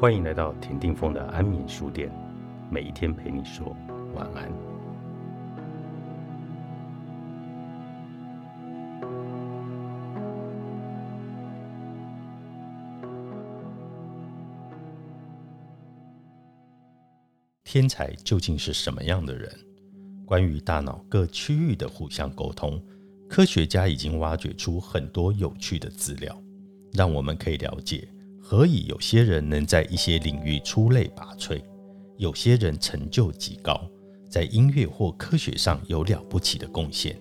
欢迎来到田定峰的安眠书店，每一天陪你说晚安。天才究竟是什么样的人？关于大脑各区域的互相沟通，科学家已经挖掘出很多有趣的资料，让我们可以了解。何以有些人能在一些领域出类拔萃，有些人成就极高，在音乐或科学上有了不起的贡献？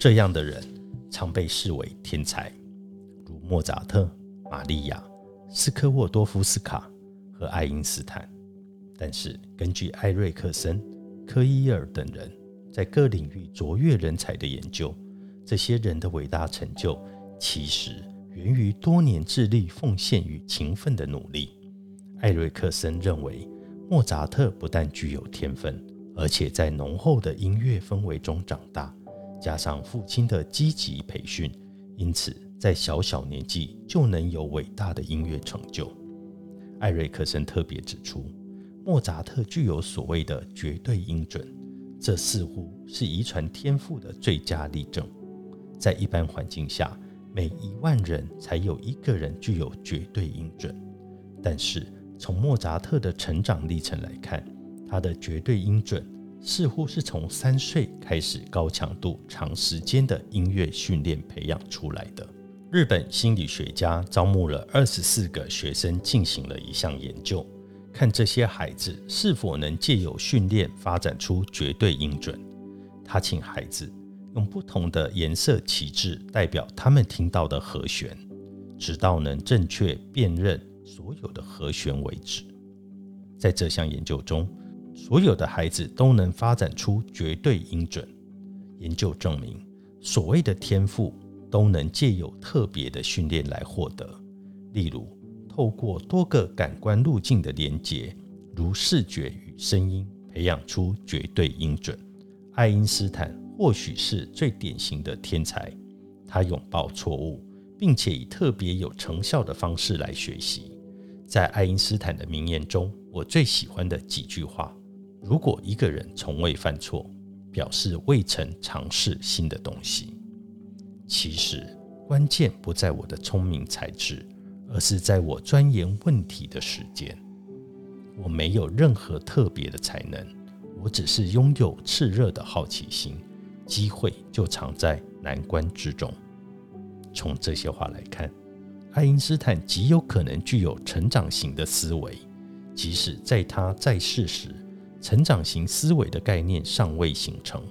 这样的人常被视为天才，如莫扎特、玛利亚、斯科沃多夫斯卡和爱因斯坦。但是，根据艾瑞克森、科伊尔等人在各领域卓越人才的研究，这些人的伟大成就其实。源于多年致力奉献与勤奋的努力。艾瑞克森认为，莫扎特不但具有天分，而且在浓厚的音乐氛围中长大，加上父亲的积极培训，因此在小小年纪就能有伟大的音乐成就。艾瑞克森特别指出，莫扎特具有所谓的绝对音准，这似乎是遗传天赋的最佳例证。在一般环境下，每一万人才有一个人具有绝对音准，但是从莫扎特的成长历程来看，他的绝对音准似乎是从三岁开始高强度、长时间的音乐训练培养出来的。日本心理学家招募了二十四个学生进行了一项研究，看这些孩子是否能借由训练发展出绝对音准。他请孩子。用不同的颜色旗帜代表他们听到的和弦，直到能正确辨认所有的和弦为止。在这项研究中，所有的孩子都能发展出绝对音准。研究证明，所谓的天赋都能借由特别的训练来获得，例如透过多个感官路径的连接，如视觉与声音，培养出绝对音准。爱因斯坦。或许是最典型的天才，他拥抱错误，并且以特别有成效的方式来学习。在爱因斯坦的名言中，我最喜欢的几句话：如果一个人从未犯错，表示未曾尝试新的东西。其实关键不在我的聪明才智，而是在我钻研问题的时间。我没有任何特别的才能，我只是拥有炽热的好奇心。机会就藏在难关之中。从这些话来看，爱因斯坦极有可能具有成长型的思维，即使在他在世时，成长型思维的概念尚未形成。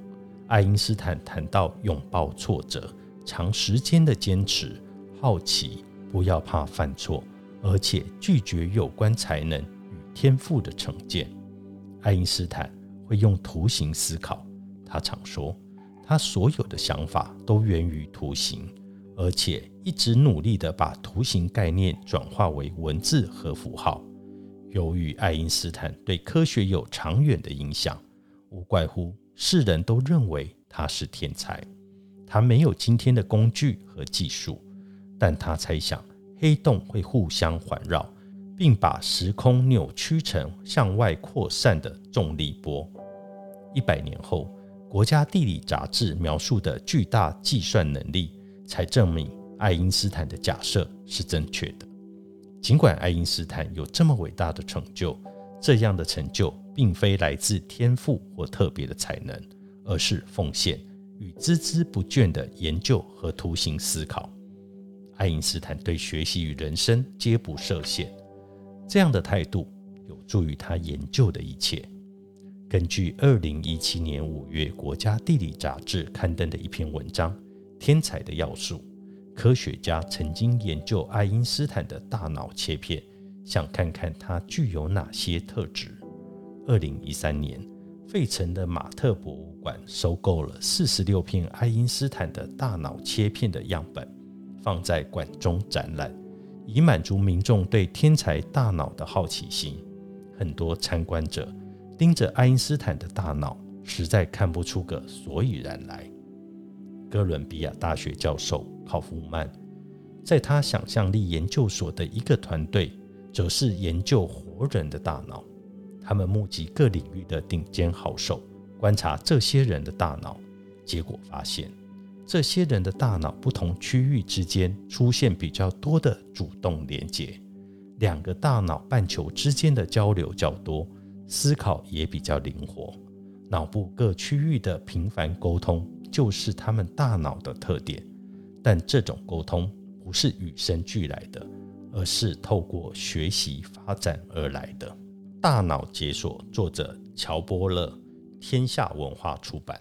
爱因斯坦谈到拥抱挫折、长时间的坚持、好奇、不要怕犯错，而且拒绝有关才能与天赋的成见。爱因斯坦会用图形思考，他常说。他所有的想法都源于图形，而且一直努力地把图形概念转化为文字和符号。由于爱因斯坦对科学有长远的影响，无怪乎世人都认为他是天才。他没有今天的工具和技术，但他猜想黑洞会互相环绕，并把时空扭曲成向外扩散的重力波。一百年后。国家地理杂志描述的巨大计算能力，才证明爱因斯坦的假设是正确的。尽管爱因斯坦有这么伟大的成就，这样的成就并非来自天赋或特别的才能，而是奉献与孜孜不倦的研究和图形思考。爱因斯坦对学习与人生皆不设限，这样的态度有助于他研究的一切。根据二零一七年五月《国家地理》杂志刊登的一篇文章《天才的要素》，科学家曾经研究爱因斯坦的大脑切片，想看看他具有哪些特质。二零一三年，费城的马特博物馆收购了四十六片爱因斯坦的大脑切片的样本，放在馆中展览，以满足民众对天才大脑的好奇心。很多参观者。盯着爱因斯坦的大脑，实在看不出个所以然来。哥伦比亚大学教授考夫曼，在他想象力研究所的一个团队，则是研究活人的大脑。他们募集各领域的顶尖好手，观察这些人的大脑，结果发现，这些人的大脑不同区域之间出现比较多的主动连接，两个大脑半球之间的交流较多，思考也比较灵活。脑部各区域的频繁沟通就是他们大脑的特点，但这种沟通不是与生俱来的，而是透过学习发展而来的。大脑解锁，作者乔波勒，天下文化出版。